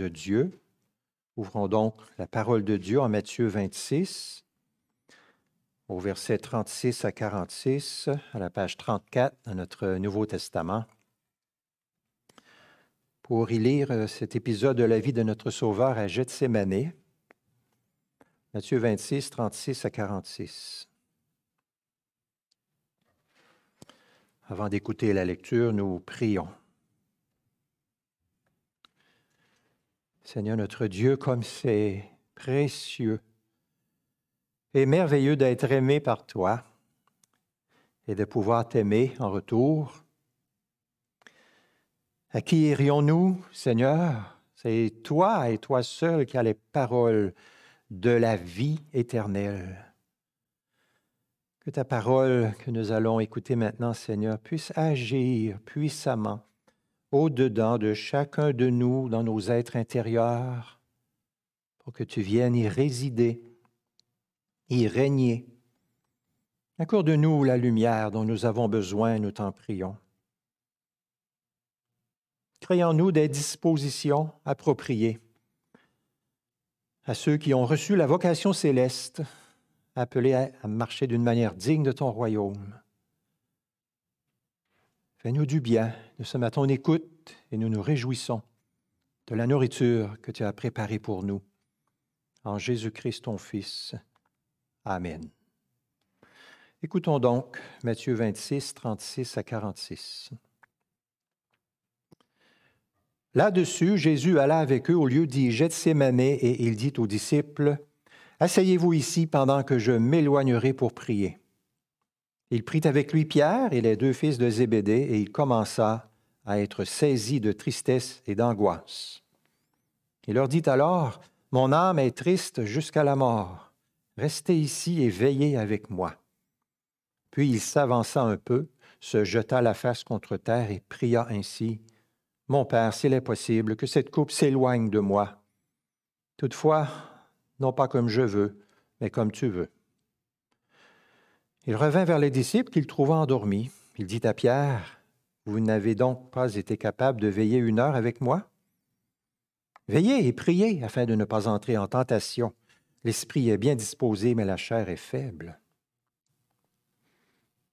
de Dieu. Ouvrons donc la parole de Dieu en Matthieu 26, au verset 36 à 46, à la page 34 de notre Nouveau Testament, pour y lire euh, cet épisode de la vie de notre Sauveur à Gethsemane. Matthieu 26, 36 à 46. Avant d'écouter la lecture, nous prions. Seigneur notre Dieu, comme c'est précieux et merveilleux d'être aimé par toi et de pouvoir t'aimer en retour. À qui irions-nous, Seigneur? C'est toi et toi seul qui as les paroles de la vie éternelle. Que ta parole que nous allons écouter maintenant, Seigneur, puisse agir puissamment au-dedans de chacun de nous, dans nos êtres intérieurs, pour que tu viennes y résider, y régner. Accorde-nous la lumière dont nous avons besoin, nous t'en prions. Créons-nous des dispositions appropriées à ceux qui ont reçu la vocation céleste appelés à, marcher d'une manière digne de ton royaume. Fais-nous du bien. Nous sommes à ton écoute et nous nous réjouissons de la nourriture que tu as préparée pour nous. En Jésus-Christ, ton Fils. Amen. Écoutons donc Matthieu 26, 36 à 46. Là-dessus, Jésus alla avec eux au lieu dit Gethsemane et il dit aux disciples, Asseyez-vous ici pendant que je m'éloignerai pour prier. Il prit avec lui Pierre et les deux fils de Zébédée et il commença à être saisi de tristesse et d'angoisse. Il leur dit alors, Mon âme est triste jusqu'à la mort. Restez ici et veillez avec moi. Puis il s'avança un peu, se jeta la face contre terre et pria ainsi, Mon Père, s'il est possible, que cette coupe s'éloigne de moi. Toutefois, non pas comme je veux, mais comme tu veux. Il revint vers les disciples qu'il trouva endormis. Il dit à Pierre, Vous n'avez donc pas été capable de veiller une heure avec moi? Veillez et priez afin de ne pas entrer en tentation. L'esprit est bien disposé, mais la chair est faible.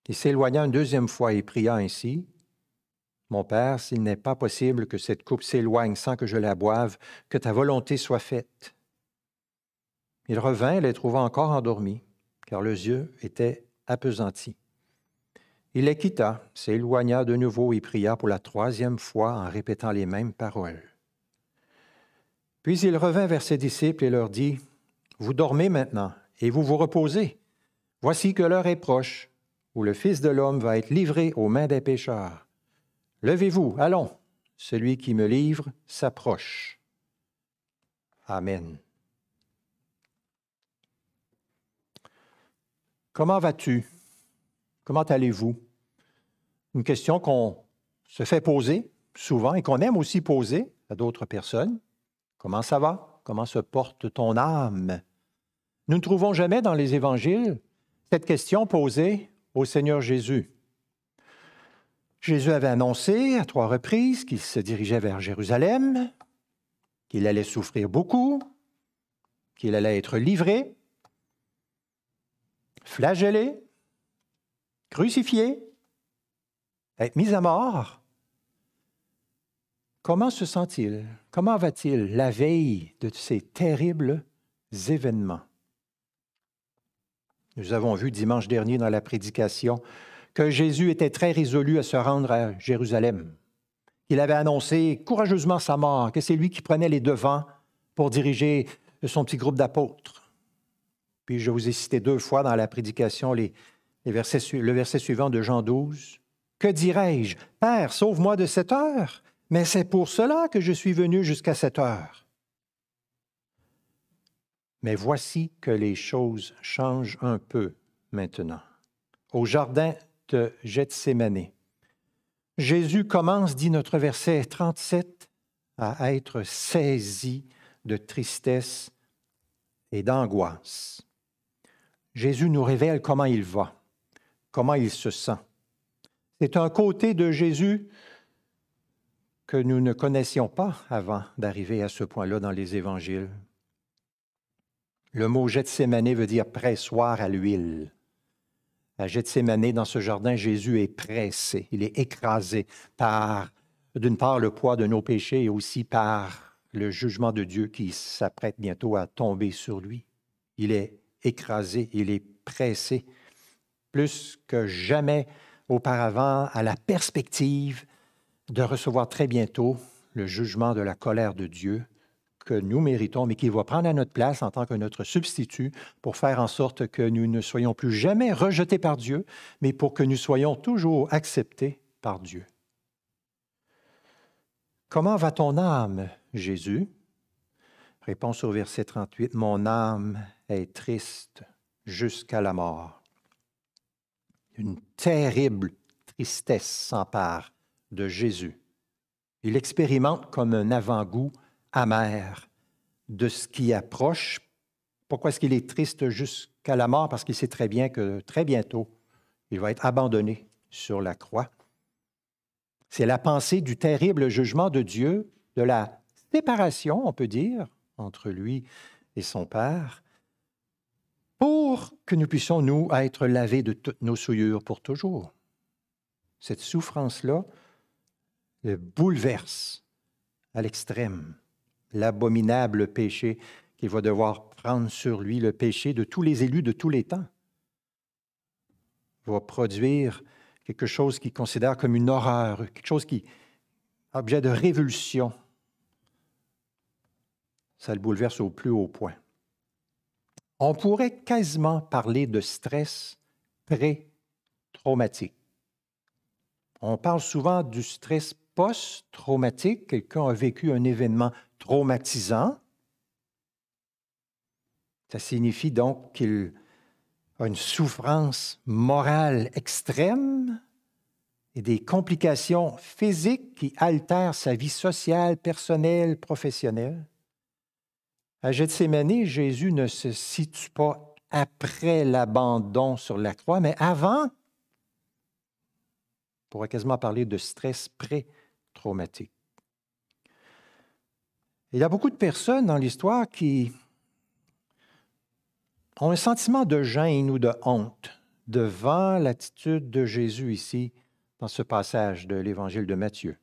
Il s'éloigna une deuxième fois et pria ainsi. Mon Père, s'il n'est pas possible que cette coupe s'éloigne sans que je la boive, que ta volonté soit faite. Il revint les trouva encore endormis, car leurs yeux étaient appesantis. Il les quitta, s'éloigna de nouveau et pria pour la troisième fois en répétant les mêmes paroles. Puis il revint vers ses disciples et leur dit, Vous dormez maintenant et vous vous reposez. Voici que l'heure est proche où le Fils de l'homme va être livré aux mains des pécheurs. Levez-vous, allons, celui qui me livre s'approche. Amen. Comment vas-tu? Comment allez-vous? Une question qu'on se fait poser souvent et qu'on aime aussi poser à d'autres personnes. Comment ça va? Comment se porte ton âme? Nous ne trouvons jamais dans les évangiles cette question posée au Seigneur Jésus. Jésus avait annoncé à trois reprises qu'il se dirigeait vers Jérusalem, qu'il allait souffrir beaucoup, qu'il allait être livré, flagellé, crucifié, être mis à mort. Comment se sent-il? Comment va-t-il la veille de ces terribles événements? Nous avons vu dimanche dernier dans la prédication que Jésus était très résolu à se rendre à Jérusalem. Il avait annoncé courageusement sa mort, que c'est lui qui prenait les devants pour diriger son petit groupe d'apôtres. Puis je vous ai cité deux fois dans la prédication les, versets, le verset suivant de Jean 12. Que dirais-je? Père, sauve-moi de cette heure, mais c'est pour cela que je suis venu jusqu'à cette heure. Mais voici que les choses changent un peu maintenant. Au jardin de Gethsemane, Jésus commence, dit notre verset 37, à être saisi de tristesse et d'angoisse. Jésus nous révèle comment il va, comment il se sent. C'est un côté de Jésus que nous ne connaissions pas avant d'arriver à ce point-là dans les évangiles. Le mot Gethsemane veut dire pressoir à l'huile. À Gethsemane, dans ce jardin, Jésus est pressé, il est écrasé par, d'une part, le poids de nos péchés et aussi par le jugement de Dieu qui s'apprête bientôt à tomber sur lui. Il est écrasé, il est pressé, plus que jamais auparavant, à la perspective de recevoir très bientôt le jugement de la colère de Dieu que nous méritons, mais qu'il va prendre à notre place en tant que notre substitut pour faire en sorte que nous ne soyons plus jamais rejetés par Dieu, mais pour que nous soyons toujours acceptés par Dieu. Comment va ton âme, Jésus? Réponse au verset 38, Mon âme est triste jusqu'à la mort. Une terrible tristesse s'empare de Jésus. Il expérimente comme un avant-goût amer de ce qui approche. Pourquoi est-ce qu'il est triste jusqu'à la mort? Parce qu'il sait très bien que très bientôt, il va être abandonné sur la croix. C'est la pensée du terrible jugement de Dieu, de la séparation, on peut dire, entre lui et son Père, pour que nous puissions, nous, être lavés de toutes nos souillures pour toujours. Cette souffrance-là le bouleverse à l'extrême l'abominable péché qu'il va devoir prendre sur lui, le péché de tous les élus de tous les temps. va produire quelque chose qu'il considère comme une horreur, quelque chose qui objet de révulsion. Ça le bouleverse au plus haut point. On pourrait quasiment parler de stress pré-traumatique. On parle souvent du stress post-traumatique. Quelqu'un a vécu un événement traumatisant. Ça signifie donc qu'il a une souffrance morale extrême et des complications physiques qui altèrent sa vie sociale, personnelle, professionnelle. À Gethsemane, Jésus ne se situe pas après l'abandon sur la croix, mais avant. On pourrait quasiment parler de stress pré-traumatique. Il y a beaucoup de personnes dans l'histoire qui ont un sentiment de gêne ou de honte devant l'attitude de Jésus ici, dans ce passage de l'Évangile de Matthieu.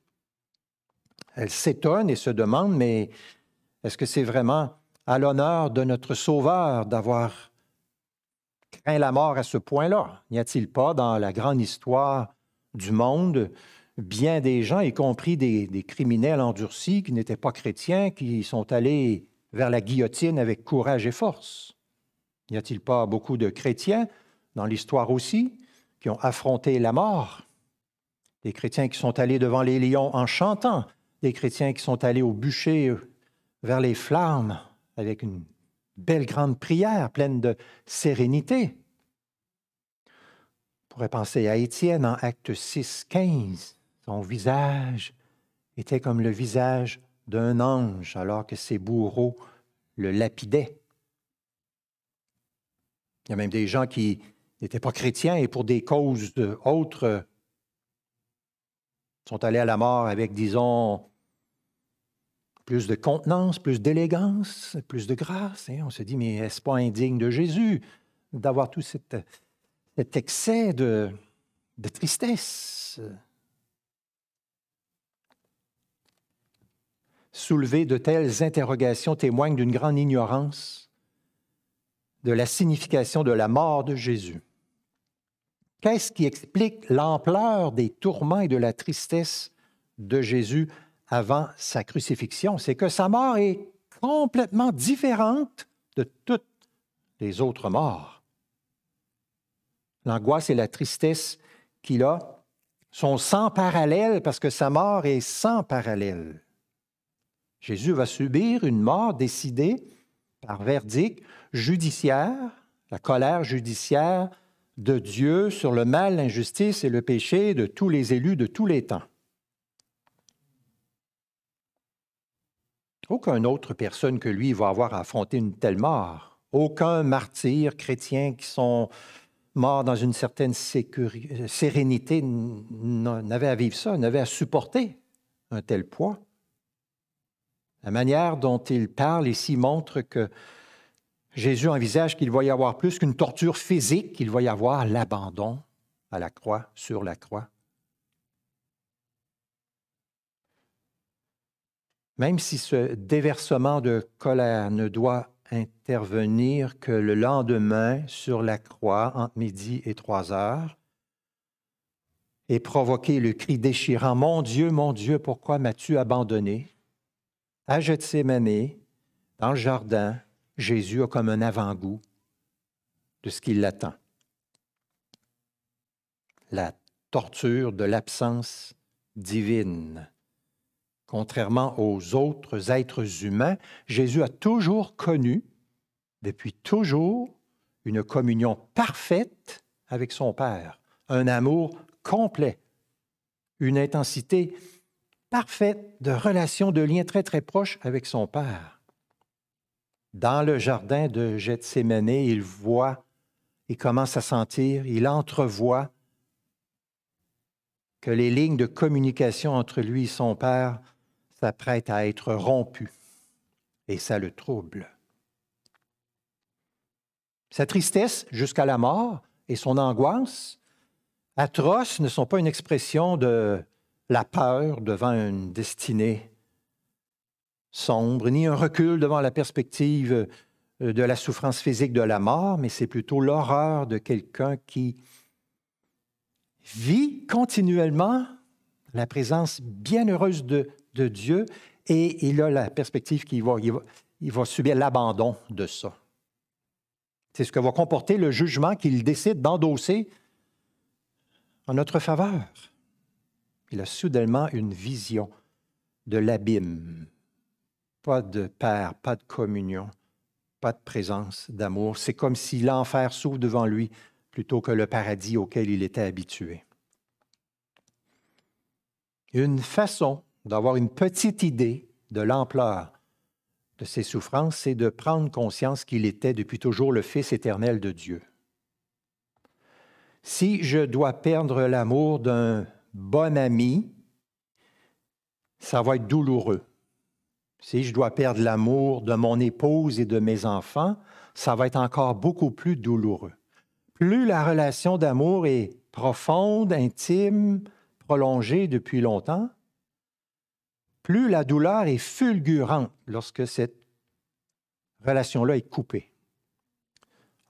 Elles s'étonnent et se demandent, mais est-ce que c'est vraiment à l'honneur de notre Sauveur d'avoir craint la mort à ce point-là. N'y a-t-il pas dans la grande histoire du monde bien des gens, y compris des, criminels endurcis qui n'étaient pas chrétiens, qui sont allés vers la guillotine avec courage et force? N'y a-t-il pas beaucoup de chrétiens dans l'histoire aussi qui ont affronté la mort? Des chrétiens qui sont allés devant les lions en chantant, des chrétiens qui sont allés au bûcher vers les flammes avec une belle grande prière pleine de sérénité. On pourrait penser à Étienne en Acte 6, 15. Son visage était comme le visage d'un ange alors que ses bourreaux le lapidaient. Il y a même des gens qui n'étaient pas chrétiens et pour des causes autres sont allés à la mort avec, disons, plus de contenance, plus d'élégance, plus de grâce. Hein. On se dit, mais est-ce pas indigne de Jésus d'avoir tout cet, excès de, de tristesse? Soulever de telles interrogations témoigne d'une grande ignorance de la signification de la mort de Jésus. Qu'est-ce qui explique l'ampleur des tourments et de la tristesse de Jésus avant sa crucifixion, c'est que sa mort est complètement différente de toutes les autres morts. L'angoisse et la tristesse qu'il a sont sans parallèle parce que sa mort est sans parallèle. Jésus va subir une mort décidée par verdict judiciaire, la colère judiciaire de Dieu sur le mal, l'injustice et le péché de tous les élus de tous les temps. Aucune autre personne que lui va avoir affronté une telle mort. Aucun martyr chrétien qui sont morts dans une certaine sérénité n'avait à vivre ça, n'avait à supporter un tel poids. La manière dont il parle ici montre que Jésus envisage qu'il va y avoir plus qu'une torture physique, qu'il va y avoir l'abandon à la croix, sur la croix. Même si ce déversement de colère ne doit intervenir que le lendemain sur la croix entre midi et trois heures, et provoquer le cri déchirant Mon Dieu, mon Dieu, pourquoi m'as-tu abandonné? À Gethsemane, dans le jardin, Jésus a comme un avant-goût de ce qui l'attend. La torture de l'absence divine. Contrairement aux autres êtres humains, Jésus a toujours connu, depuis toujours, une communion parfaite avec son Père, un amour complet, une intensité parfaite de relation, de lien très très proche avec son Père. Dans le jardin de Gethsemane, il voit, il commence à sentir, il entrevoit que les lignes de communication entre lui et son Père s'apprêtent à être rompues. Et ça le trouble. Sa tristesse jusqu'à la mort et son angoisse atroces ne sont pas une expression de la peur devant une destinée sombre, ni un recul devant la perspective euh, de la souffrance physique de la mort, mais c'est plutôt l'horreur de quelqu'un qui vit continuellement la présence bienheureuse de, Dieu et il a la perspective qu'il va, il va subir l'abandon de ça. C'est ce que va comporter le jugement qu'il décide d'endosser en notre faveur. Il a soudainement une vision de l'abîme. Pas de Père, pas de communion, pas de présence d'amour. C'est comme si l'enfer s'ouvre devant lui plutôt que le paradis auquel il était habitué. Une façon d'avoir une petite idée de l'ampleur de ses souffrances, c'est de prendre conscience qu'il était depuis toujours le Fils éternel de Dieu. Si je dois perdre l'amour d'un bon ami, ça va être douloureux. Si je dois perdre l'amour de mon épouse et de mes enfants, ça va être encore beaucoup plus douloureux. Plus la relation d'amour est profonde, intime, prolongée depuis longtemps, plus la douleur est fulgurante lorsque cette relation-là est coupée.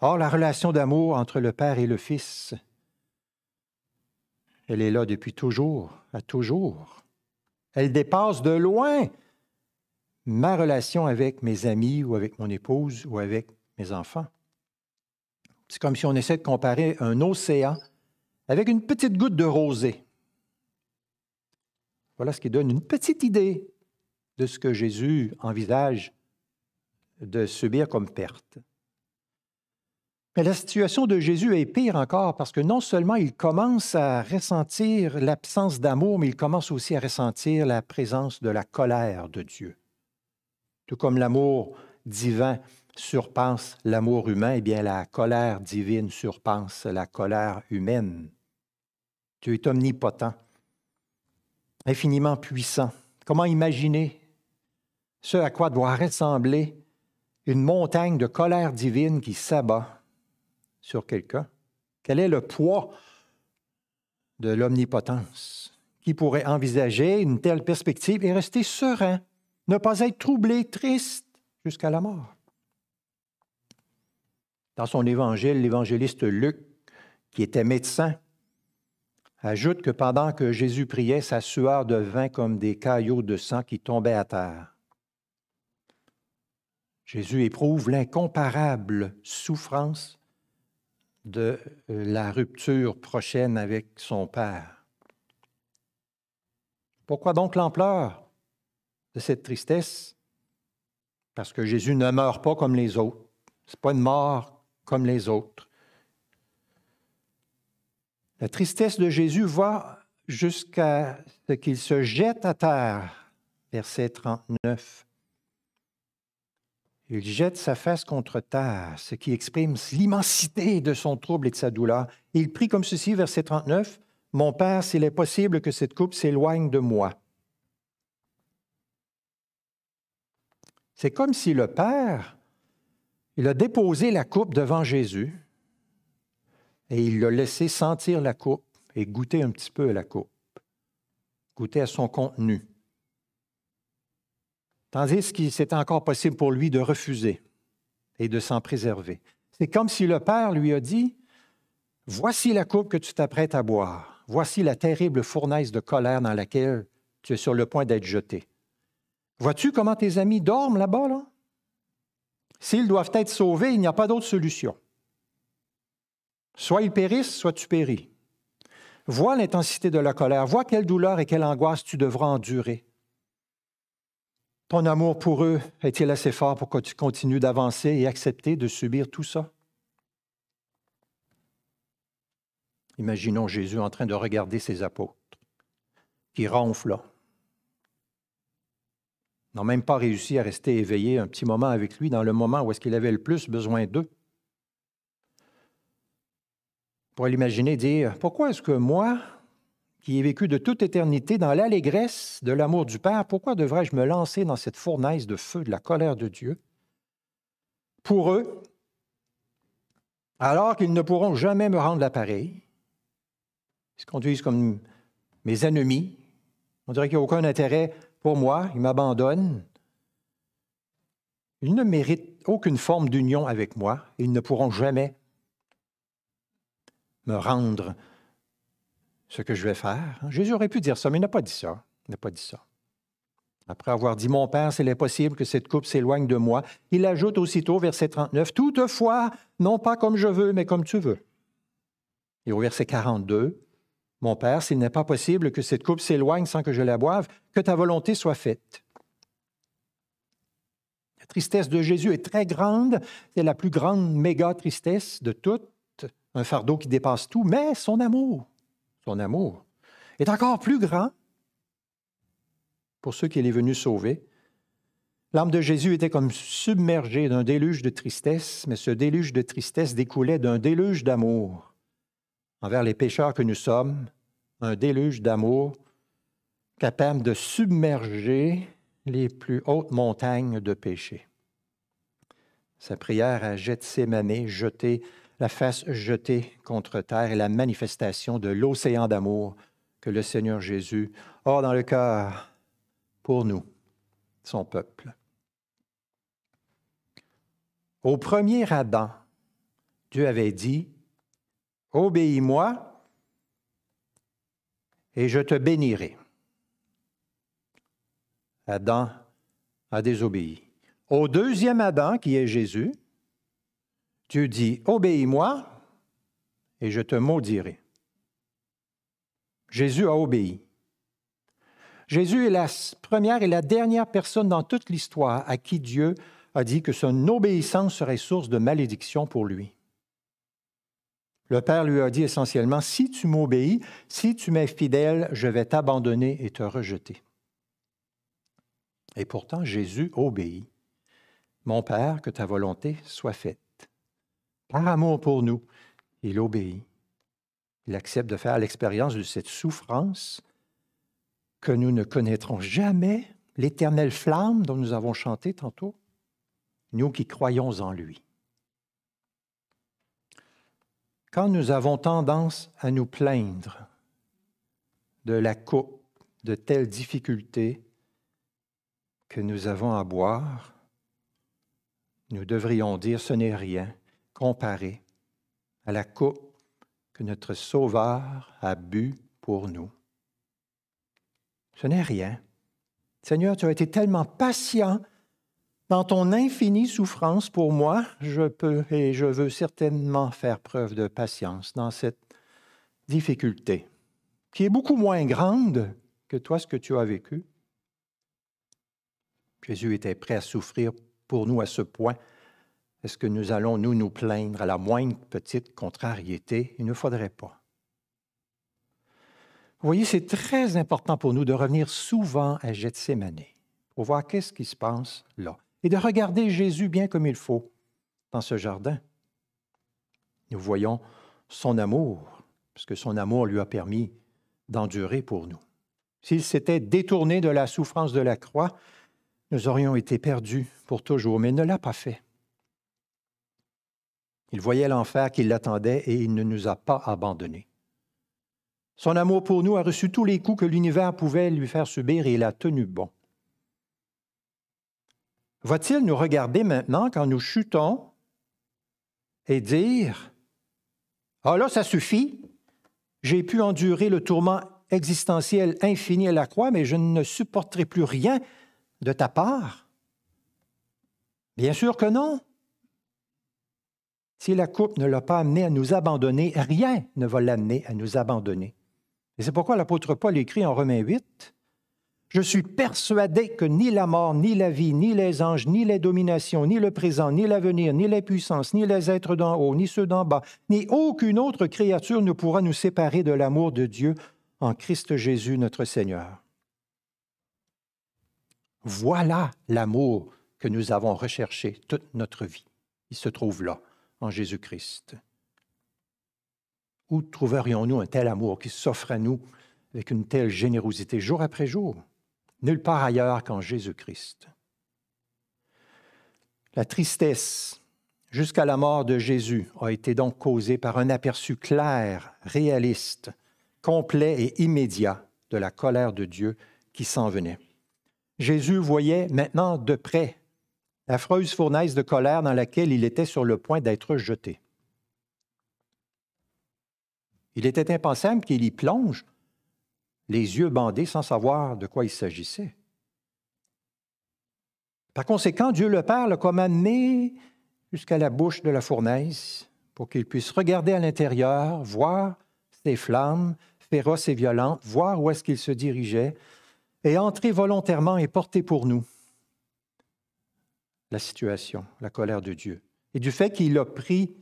Or, la relation d'amour entre le Père et le Fils, elle est là depuis toujours, à toujours. Elle dépasse de loin ma relation avec mes amis ou avec mon épouse ou avec mes enfants. C'est comme si on essaie de comparer un océan avec une petite goutte de rosée. Voilà ce qui donne une petite idée de ce que Jésus envisage de subir comme perte. Mais la situation de Jésus est pire encore parce que non seulement il commence à ressentir l'absence d'amour, mais il commence aussi à ressentir la présence de la colère de Dieu. Tout comme l'amour divin surpasse l'amour humain, eh bien la colère divine surpasse la colère humaine. Dieu est omnipotent, infiniment puissant. Comment imaginer ce à quoi doit ressembler une montagne de colère divine qui s'abat sur quelqu'un? Quel est le poids de l'omnipotence? Qui pourrait envisager une telle perspective et rester serein, ne pas être troublé, triste jusqu'à la mort? Dans son évangile, l'évangéliste Luc, qui était médecin, ajoute que pendant que Jésus priait, sa sueur devint comme des caillots de sang qui tombaient à terre. Jésus éprouve l'incomparable souffrance de la rupture prochaine avec son Père. Pourquoi donc l'ampleur de cette tristesse? Parce que Jésus ne meurt pas comme les autres. Ce n'est pas une mort comme les autres. La tristesse de Jésus va jusqu'à ce qu'il se jette à terre, verset 39. Il jette sa face contre terre, ce qui exprime l'immensité de son trouble et de sa douleur. Il prie comme ceci, verset 39, Mon Père, s'il est possible que cette coupe s'éloigne de moi. C'est comme si le Père, il a déposé la coupe devant Jésus, et il l'a laissé sentir la coupe et goûter un petit peu à la coupe, goûter à son contenu. Tandis qu'il c'était encore possible pour lui de refuser et de s'en préserver. C'est comme si le Père lui a dit, Voici la coupe que tu t'apprêtes à boire, voici la terrible fournaise de colère dans laquelle tu es sur le point d'être jeté. Vois-tu comment tes amis dorment là-bas, là? S'ils doivent être sauvés, il n'y a pas d'autre solution. Soit ils périssent, soit tu péris. Vois l'intensité de la colère, vois quelle douleur et quelle angoisse tu devras endurer. Ton amour pour eux est-il assez fort pour que tu continues d'avancer et accepter de subir tout ça? Imaginons Jésus en train de regarder ses apôtres qui ronflent. N'ont même pas réussi à rester éveillés un petit moment avec lui dans le moment où est-ce qu'il avait le plus besoin d'eux. Pour l'imaginer dire, pourquoi est-ce que moi, qui ai vécu de toute éternité dans l'allégresse de l'amour du Père, pourquoi devrais-je me lancer dans cette fournaise de feu de la colère de Dieu pour eux, alors qu'ils ne pourront jamais me rendre l'appareil? Ils se conduisent comme mes ennemis. On dirait qu'il n'y a aucun intérêt pour moi. Ils m'abandonnent. Ils ne méritent aucune forme d'union avec moi. Ils ne pourront jamais me rendre ce que je vais faire. Jésus aurait pu dire ça, mais il n'a pas dit ça. N'a pas dit ça. Après avoir dit Mon Père, c'est impossible que cette coupe s'éloigne de moi, il ajoute aussitôt, verset 39, Toutefois, non pas comme je veux, mais comme tu veux. Et au verset 42, Mon Père, s'il n'est pas possible que cette coupe s'éloigne sans que je la boive, que ta volonté soit faite. La tristesse de Jésus est très grande, c'est la plus grande méga tristesse de toutes, un fardeau qui dépasse tout, mais son amour son amour, est encore plus grand pour ceux qu'il est venu sauver. L'âme de Jésus était comme submergée d'un déluge de tristesse, mais ce déluge de tristesse découlait d'un déluge d'amour envers les pécheurs que nous sommes, un déluge d'amour capable de submerger les plus hautes montagnes de péché. Sa prière à Gethsémané, jetée la face jetée contre terre est la manifestation de l'océan d'amour que le Seigneur Jésus a dans le cœur pour nous, son peuple. Au premier Adam, Dieu avait dit, Obéis-moi et je te bénirai. Adam a désobéi. Au deuxième Adam, qui est Jésus, Dieu dit, obéis-moi et je te maudirai. Jésus a obéi. Jésus est la première et la dernière personne dans toute l'histoire à qui Dieu a dit que son obéissance serait source de malédiction pour lui. Le Père lui a dit essentiellement, si tu m'obéis, si tu m'es fidèle, je vais t'abandonner et te rejeter. Et pourtant, Jésus obéit. Mon Père, que ta volonté soit faite. Par amour pour nous, il obéit. Il accepte de faire l'expérience de cette souffrance que nous ne connaîtrons jamais, l'éternelle flamme dont nous avons chanté tantôt, nous qui croyons en lui. Quand nous avons tendance à nous plaindre de la coupe de telles difficultés que nous avons à boire, nous devrions dire ce n'est rien comparé à la coupe que notre Sauveur a bu pour nous. Ce n'est rien. Seigneur, tu as été tellement patient dans ton infinie souffrance pour moi, je peux et je veux certainement faire preuve de patience dans cette difficulté, qui est beaucoup moins grande que toi ce que tu as vécu. Jésus était prêt à souffrir pour nous à ce point est-ce que nous allons, nous, nous plaindre à la moindre petite contrariété? Il ne faudrait pas. Vous voyez, c'est très important pour nous de revenir souvent à Gethsemane pour voir qu'est-ce qui se passe là et de regarder Jésus bien comme il faut dans ce jardin. Nous voyons son amour, parce que son amour lui a permis d'endurer pour nous. S'il s'était détourné de la souffrance de la croix, nous aurions été perdus pour toujours, mais il ne l'a pas fait. Il voyait l'enfer qui l'attendait et il ne nous a pas abandonnés. Son amour pour nous a reçu tous les coups que l'univers pouvait lui faire subir et il a tenu bon. Va-t-il nous regarder maintenant quand nous chutons et dire Ah là, ça suffit, j'ai pu endurer le tourment existentiel infini à la croix, mais je ne supporterai plus rien de ta part? Bien sûr que non. Si la coupe ne l'a pas amené à nous abandonner, rien ne va l'amener à nous abandonner. Et c'est pourquoi l'apôtre Paul écrit en Romains 8, Je suis persuadé que ni la mort, ni la vie, ni les anges, ni les dominations, ni le présent, ni l'avenir, ni les puissances, ni les êtres d'en haut, ni ceux d'en bas, ni aucune autre créature ne pourra nous séparer de l'amour de Dieu en Christ Jésus notre Seigneur. Voilà l'amour que nous avons recherché toute notre vie. Il se trouve là, en Jésus-Christ. Où trouverions-nous un tel amour qui s'offre à nous avec une telle générosité jour après jour? Nulle part ailleurs qu'en Jésus-Christ. La tristesse jusqu'à la mort de Jésus a été donc causée par un aperçu clair, réaliste, complet et immédiat de la colère de Dieu qui s'en venait. Jésus voyait maintenant de près l'affreuse fournaise de colère dans laquelle il était sur le point d'être jeté. Il était impensable qu'il y plonge, les yeux bandés sans savoir de quoi il s'agissait. Par conséquent, Dieu le Père l'a comme amené jusqu'à la bouche de la fournaise pour qu'il puisse regarder à l'intérieur, voir ces flammes féroces et violentes, voir où est-ce qu'il se dirigeait, et entrer volontairement et porter pour nous la situation, la colère de Dieu. Et du fait qu'il a pris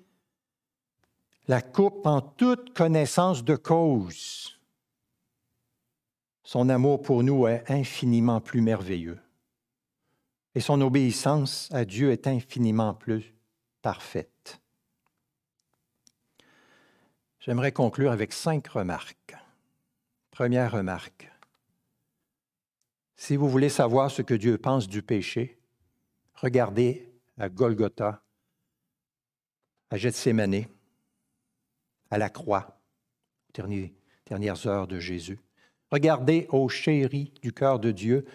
la coupe en toute connaissance de cause. Son amour pour nous est infiniment plus merveilleux. Et son obéissance à Dieu est infiniment plus parfaite. J'aimerais conclure avec cinq remarques. Première remarque. Si vous voulez savoir ce que Dieu pense du péché, regardez à Golgotha, à Gethsemane, à la croix, aux dernières heures de Jésus. Regardez ô chéri du cœur de Dieu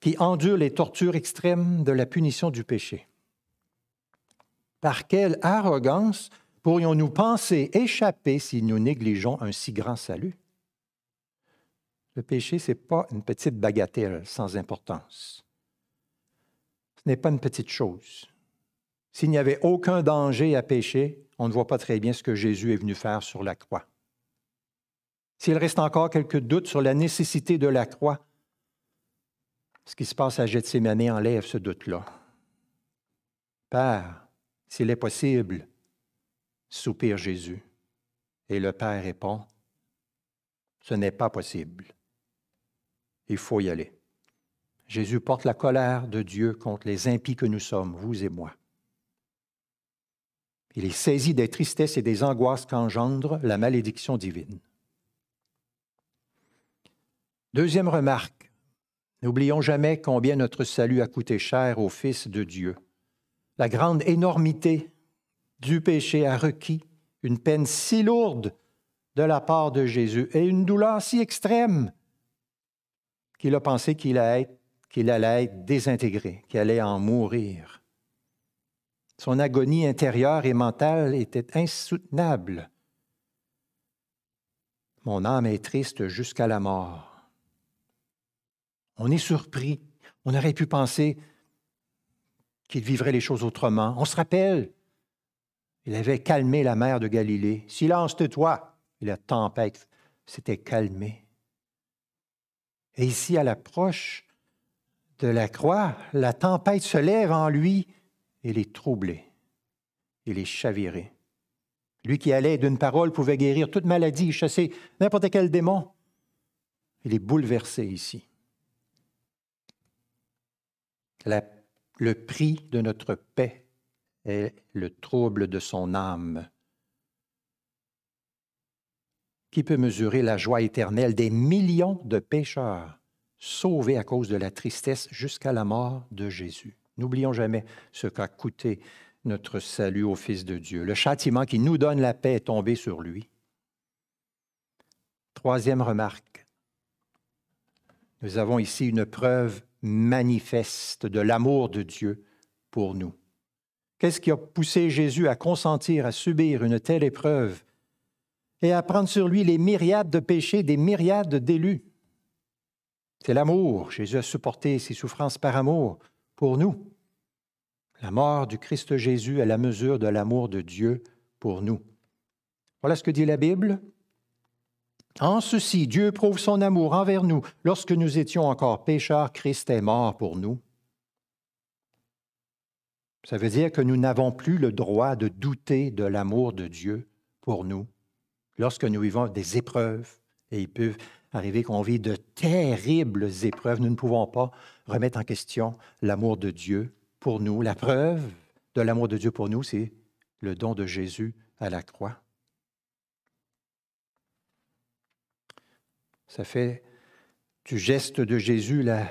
qui endure les tortures extrêmes de la punition du péché. Par quelle arrogance pourrions-nous penser échapper si nous négligeons un si grand salut? Le péché, ce n'est pas une petite bagatelle sans importance. Ce n'est pas une petite chose. S'il n'y avait aucun danger à pécher, on ne voit pas très bien ce que Jésus est venu faire sur la croix. S'il reste encore quelques doutes sur la nécessité de la croix, ce qui se passe à Gethsemane enlève ce doute-là. Père, s'il est possible, soupire Jésus. Et le Père répond, ce n'est pas possible. Il faut y aller. Jésus porte la colère de Dieu contre les impies que nous sommes, vous et moi. Il est saisi des tristesses et des angoisses qu'engendre la malédiction divine. Deuxième remarque, n'oublions jamais combien notre salut a coûté cher au Fils de Dieu. La grande énormité du péché a requis une peine si lourde de la part de Jésus et une douleur si extrême qu'il a pensé qu'il allait, allait être désintégré, qu'il allait en mourir. Son agonie intérieure et mentale était insoutenable. Mon âme est triste jusqu'à la mort. On est surpris. On aurait pu penser qu'il vivrait les choses autrement. On se rappelle, il avait calmé la mer de Galilée. Silence toi. Et la tempête s'était calmée. Et ici, à l'approche de la croix, la tempête se lève en lui et les troubler et les chavirer. Lui qui allait d'une parole pouvait guérir toute maladie, chasser n'importe quel démon. Il est bouleversé ici. le prix de notre paix est le trouble de son âme. Qui peut mesurer la joie éternelle des millions de pécheurs? Sauvés à cause de la tristesse jusqu'à la mort de Jésus. N'oublions jamais ce qu'a coûté notre salut au Fils de Dieu. Le châtiment qui nous donne la paix est tombé sur lui. Troisième remarque. Nous avons ici une preuve manifeste de l'amour de Dieu pour nous. Qu'est-ce qui a poussé Jésus à consentir à subir une telle épreuve et à prendre sur lui les myriades de péchés des myriades d'élus? C'est l'amour. Jésus a supporté ses souffrances par amour pour nous. La mort du Christ Jésus est la mesure de l'amour de Dieu pour nous. Voilà ce que dit la Bible. En ceci, Dieu prouve son amour envers nous. Lorsque nous étions encore pécheurs, Christ est mort pour nous. Ça veut dire que nous n'avons plus le droit de douter de l'amour de Dieu pour nous. Lorsque nous vivons des épreuves, et il peut arriver qu'on vit de terribles épreuves, nous ne pouvons pas remettre en question l'amour de Dieu pour nous. La preuve de l'amour de Dieu pour nous, c'est le don de Jésus à la croix. Ça fait du geste de Jésus la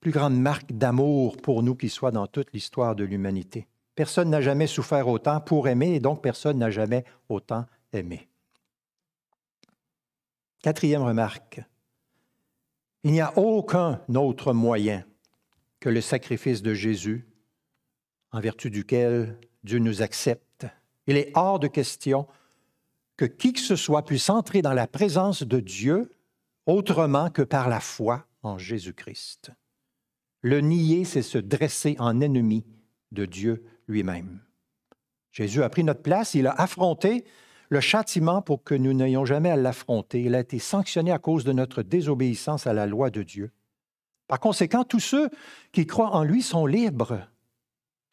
plus grande marque d'amour pour nous qui soit dans toute l'histoire de l'humanité. Personne n'a jamais souffert autant pour aimer et donc personne n'a jamais autant aimé. Quatrième remarque. Il n'y a aucun autre moyen que le sacrifice de Jésus, en vertu duquel Dieu nous accepte. Il est hors de question que qui que ce soit puisse entrer dans la présence de Dieu autrement que par la foi en Jésus-Christ. Le nier, c'est se dresser en ennemi de Dieu lui-même. Jésus a pris notre place, il a affronté le châtiment pour que nous n'ayons jamais à l'affronter. Il a été sanctionné à cause de notre désobéissance à la loi de Dieu. Par conséquent, tous ceux qui croient en lui sont libres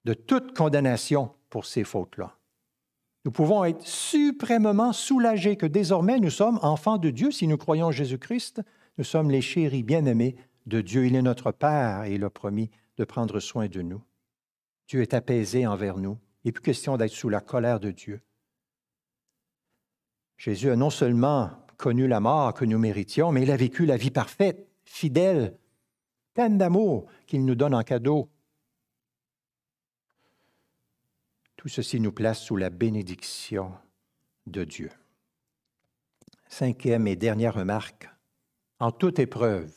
de toute condamnation pour ces fautes-là. Nous pouvons être suprêmement soulagés que désormais nous sommes enfants de Dieu si nous croyons en Jésus-Christ. Nous sommes les chéris bien-aimés de Dieu. Il est notre Père et il a promis de prendre soin de nous. Dieu est apaisé envers nous. Il n'est plus question d'être sous la colère de Dieu. Jésus a non seulement connu la mort que nous méritions, mais il a vécu la vie parfaite, fidèle, pleine d'amour qu'il nous donne en cadeau. Tout ceci nous place sous la bénédiction de Dieu. Cinquième et dernière remarque. En toute épreuve,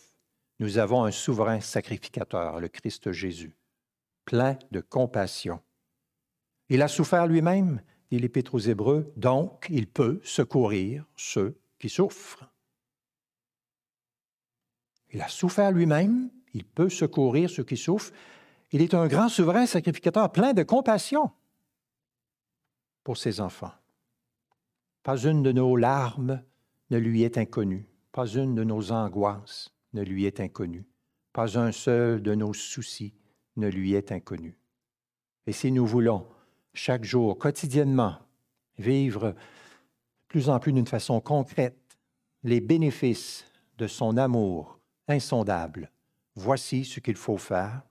nous avons un souverain sacrificateur, le Christ Jésus, plein de compassion. Il a souffert lui-même, dit l'Épître aux Hébreux, donc il peut secourir ceux qui souffrent. Il a souffert lui-même, il peut secourir ceux qui souffrent. Il est un grand souverain sacrificateur plein de compassion pour ses enfants. Pas une de nos larmes ne lui est inconnue, pas une de nos angoisses ne lui est inconnue, pas un seul de nos soucis ne lui est inconnu. Et si nous voulons chaque jour, quotidiennement, vivre plus en plus d'une façon concrète les bénéfices de son amour insondable, voici ce qu'il faut faire.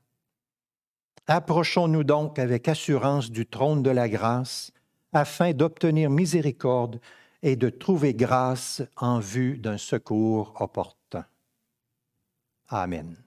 Approchons-nous donc avec assurance du trône de la grâce afin d'obtenir miséricorde et de trouver grâce en vue d'un secours opportun. Amen.